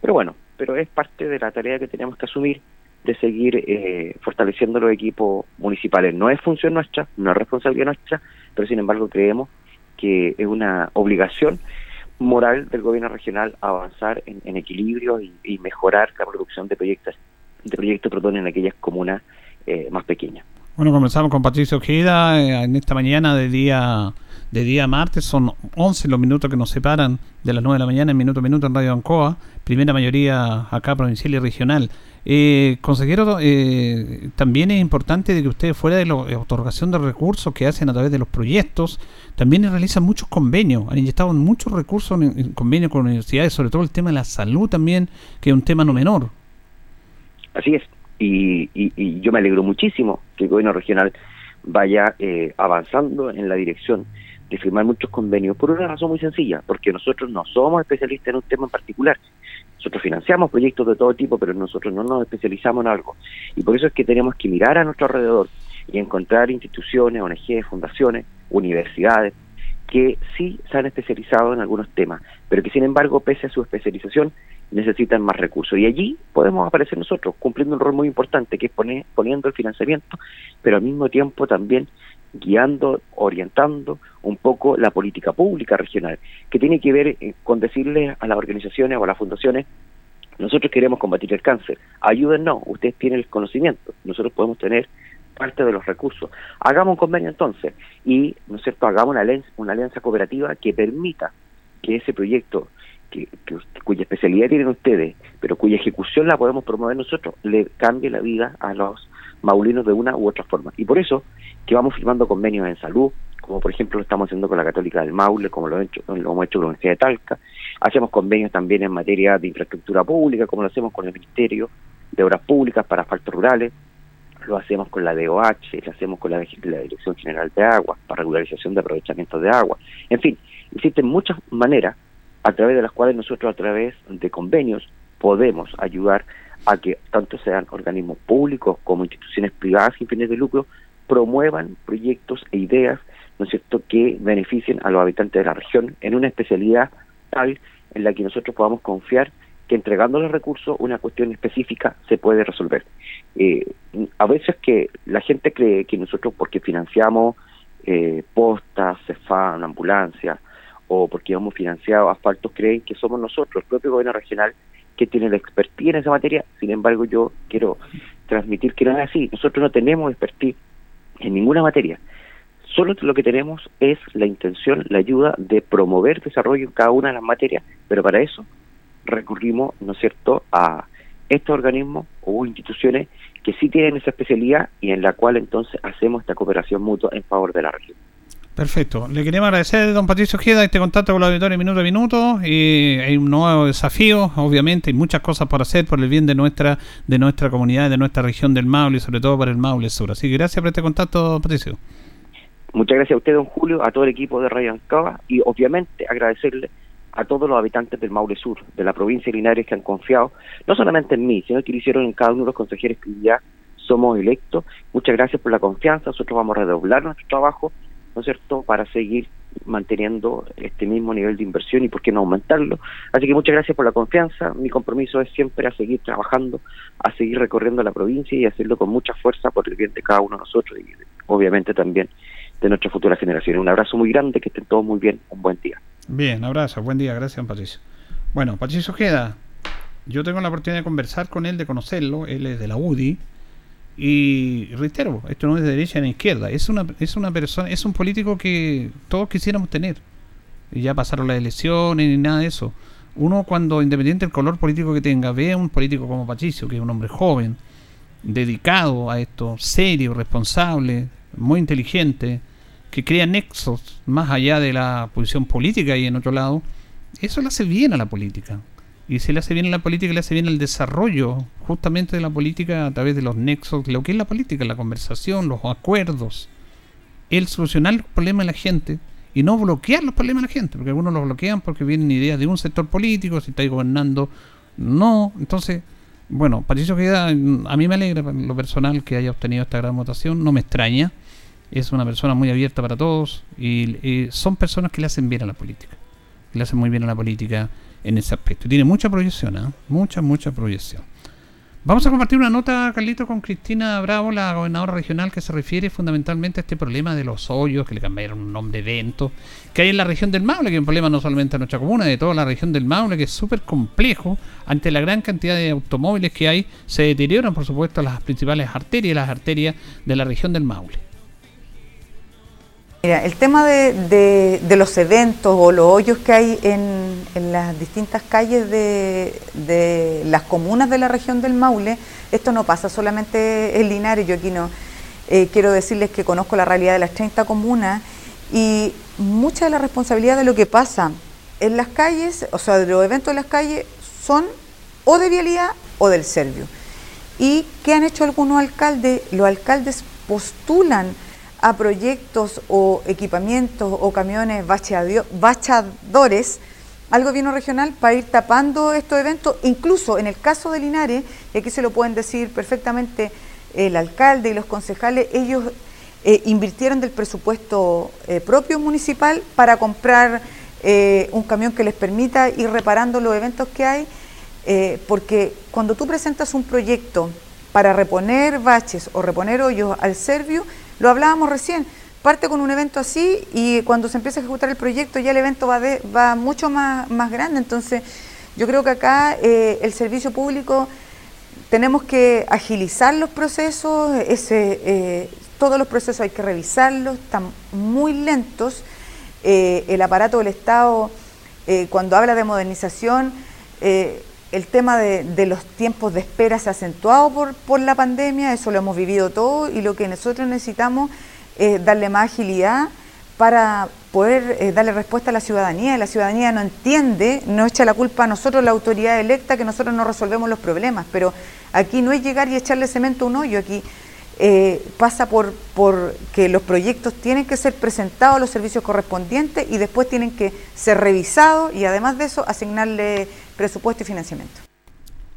Pero bueno, pero es parte de la tarea que tenemos que asumir de seguir eh, fortaleciendo los equipos municipales. No es función nuestra, no es responsabilidad nuestra, pero sin embargo creemos que es una obligación moral del gobierno regional avanzar en, equilibrio y, mejorar la producción de proyectos de proyectos perdón, en aquellas comunas eh, más pequeñas. Bueno, comenzamos con Patricio Ojeda eh, en esta mañana de día de día martes. Son 11 los minutos que nos separan de las 9 de la mañana en minuto a minuto en Radio Ancoa. Primera mayoría acá provincial y regional. Eh, consejero, eh, también es importante de que ustedes fuera de la otorgación de recursos que hacen a través de los proyectos, también realizan muchos convenios. Han inyectado muchos recursos en convenios con universidades, sobre todo el tema de la salud también, que es un tema no menor. Así es, y, yo me alegro muchísimo que el gobierno regional vaya eh, avanzando en la dirección de firmar muchos convenios por una razón muy sencilla, porque nosotros no somos especialistas en un tema en particular. Nosotros financiamos proyectos de todo tipo, pero nosotros no nos especializamos en algo. Y por eso es que tenemos que mirar a nuestro alrededor y encontrar instituciones, ONG, fundaciones, universidades, que sí se han especializado en algunos temas, pero que sin embargo, pese a su especialización, necesitan más recursos. Y allí podemos aparecer nosotros, cumpliendo un rol muy importante, que es poner, poniendo el financiamiento, pero al mismo tiempo también guiando, orientando un poco la política pública regional, que tiene que ver eh, con decirle a las organizaciones o a las fundaciones, nosotros queremos combatir el cáncer, ayúdennos, ustedes tienen el conocimiento, nosotros podemos tener parte de los recursos. Hagamos un convenio entonces y, ¿no es cierto?, hagamos una alianza, una alianza cooperativa que permita que ese proyecto, que, cuya especialidad tienen ustedes, pero cuya ejecución la podemos promover nosotros, le cambie la vida a los maulinos de una u otra forma. Y por eso que vamos firmando convenios en salud, como por ejemplo lo estamos haciendo con la Católica del Maule, como lo, hemos hecho, hemos hecho con la Universidad de Talca. Hacemos convenios también en materia de infraestructura pública, como lo hacemos con el Ministerio de Obras Públicas para asfaltos rurales lo hacemos con la DOH, lo hacemos con la, Dirección General de Agua, para regularización de aprovechamiento de agua. En fin, existen muchas maneras a través de las cuales nosotros a través de convenios podemos ayudar a que tanto sean organismos públicos como instituciones privadas sin fines de lucro promuevan proyectos e ideas, ¿no es cierto?, que beneficien a los habitantes de la región en una especialidad tal en la que nosotros podamos confiar que entregando los recursos una cuestión específica se puede resolver. Eh, a veces que la gente cree que nosotros porque financiamos eh, postas, CEFAN, ambulancias o porque hemos financiado asfaltos creen que somos nosotros, el propio gobierno regional, que tiene la expertise en esa materia. Sin embargo, yo quiero transmitir que no es así. Nosotros no tenemos expertise en ninguna materia. Solo lo que tenemos es la intención, la ayuda de promover desarrollo en cada una de las materias, pero para eso recurrimos, ¿no es cierto?, a estos organismos o instituciones que sí tienen esa especialidad y en la cual entonces hacemos esta cooperación mutua en favor de la región. Perfecto. Le queremos agradecer, don Patricio Ojeda, este contacto con la auditoría minuto a minuto. Y hay un nuevo desafío, obviamente, hay muchas cosas por hacer por el bien de nuestra de nuestra comunidad, de nuestra región del Maule y sobre todo para el Maule Sur. Así que gracias por este contacto, Patricio. Muchas gracias a usted, don Julio, a todo el equipo de Radio y obviamente agradecerle a todos los habitantes del Maule Sur, de la provincia de Linares que han confiado, no solamente en mí, sino que lo hicieron en cada uno de los consejeros que ya somos electos. Muchas gracias por la confianza, nosotros vamos a redoblar nuestro trabajo, ¿no es cierto?, para seguir manteniendo este mismo nivel de inversión y por qué no aumentarlo. Así que muchas gracias por la confianza, mi compromiso es siempre a seguir trabajando, a seguir recorriendo la provincia y hacerlo con mucha fuerza por el bien de cada uno de nosotros y obviamente también de nuestra futura generación. Un abrazo muy grande, que estén todos muy bien, un buen día. Bien, abrazo, buen día, gracias Patricio. Bueno, Patricio queda. yo tengo la oportunidad de conversar con él, de conocerlo, él es de la UDI, y reitero, esto no es de derecha ni izquierda, es una, es una persona, es un político que todos quisiéramos tener. Y ya pasaron las elecciones ni nada de eso. Uno cuando, independiente del color político que tenga, ve a un político como Patricio, que es un hombre joven, dedicado a esto, serio, responsable, muy inteligente, que crea nexos más allá de la posición política y en otro lado, eso le hace bien a la política. Y si le hace bien a la política, le hace bien el desarrollo justamente de la política a través de los nexos, lo que es la política, la conversación, los acuerdos, el solucionar los problemas de la gente y no bloquear los problemas de la gente, porque algunos los bloquean porque vienen ideas de un sector político, si está gobernando, no. Entonces, bueno, Patricio Queda, a mí me alegra lo personal que haya obtenido esta gran votación, no me extraña. Es una persona muy abierta para todos y, son personas que le hacen bien a la política, le hacen muy bien a la política en ese aspecto. Tiene mucha proyección, ¿eh? mucha, mucha proyección. Vamos a compartir una nota, Carlito, con Cristina Bravo, la gobernadora regional, que se refiere fundamentalmente a este problema de los hoyos, que le cambiaron un nombre de evento, que hay en la región del Maule, que es un problema no solamente de nuestra comuna, de toda la región del Maule, que es súper complejo. Ante la gran cantidad de automóviles que hay, se deterioran, por supuesto, las principales arterias, las arterias de la región del Maule. Mira, el tema de, los eventos o los hoyos que hay en, las distintas calles de, las comunas de la región del Maule, esto no pasa solamente en Linares, yo aquí no eh, quiero decirles que conozco la realidad de las 30 comunas y mucha de la responsabilidad de lo que pasa en las calles, o sea, de los eventos de las calles, son o de vialidad o del Servio. ¿Y qué han hecho algunos alcaldes? Los alcaldes postulan a proyectos o equipamientos o camiones bachadores al gobierno regional para ir tapando estos eventos, incluso en el caso de Linares, y aquí se lo pueden decir perfectamente el alcalde y los concejales, ellos eh, invirtieron del presupuesto eh, propio municipal para comprar eh, un camión que les permita ir reparando los eventos que hay, porque cuando tú presentas un proyecto para reponer baches o reponer hoyos al Servio, lo hablábamos recién, parte con un evento así y cuando se empieza a ejecutar el proyecto ya el evento va, va mucho más, más grande, entonces yo creo que acá el servicio público tenemos que agilizar los procesos, ese, todos los procesos hay que revisarlos, están muy lentos. Eh, el aparato del Estado, eh, cuando habla de modernización, eh, el tema de, los tiempos de espera se ha acentuado por, por la pandemia, eso lo hemos vivido todo y lo que nosotros necesitamos es darle más agilidad para poder darle respuesta a la ciudadanía. La ciudadanía no entiende, no echa la culpa a nosotros, la autoridad electa, que nosotros no resolvemos los problemas, pero aquí no es llegar y echarle cemento a un hoyo, aquí eh, pasa por, por que los proyectos tienen que ser presentados a los servicios correspondientes y después tienen que ser revisados y además de eso asignarle presupuesto y financiamiento.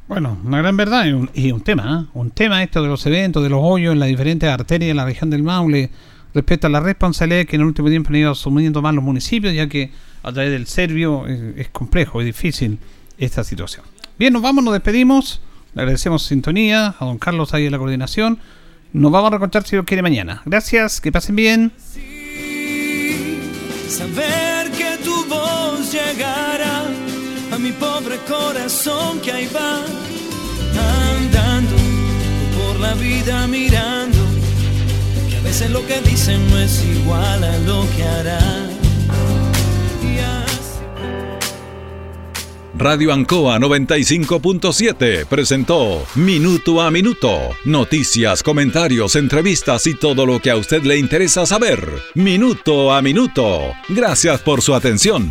Bueno, una gran verdad y un, tema, ¿eh? un tema esto de los eventos, de los hoyos en las diferentes arterias de la región del Maule, respecto a la responsabilidad que en el último tiempo han ido asumiendo más los municipios, ya que a través del Servio es, complejo, es difícil esta situación. Bien, nos vamos, nos despedimos, le agradecemos sintonía a don Carlos ahí en la coordinación. Nos vamos a recontar si lo quiere mañana. Gracias, que pasen bien. Saber que tu voz llegará mi pobre corazón que ahí va andando por la vida mirando que a veces lo que dicen no es igual a lo que hará. Radio Ancoa 95.7 presentó Minuto a Minuto. Noticias, comentarios, entrevistas y todo lo que a usted le interesa saber. Minuto a Minuto. Gracias por su atención.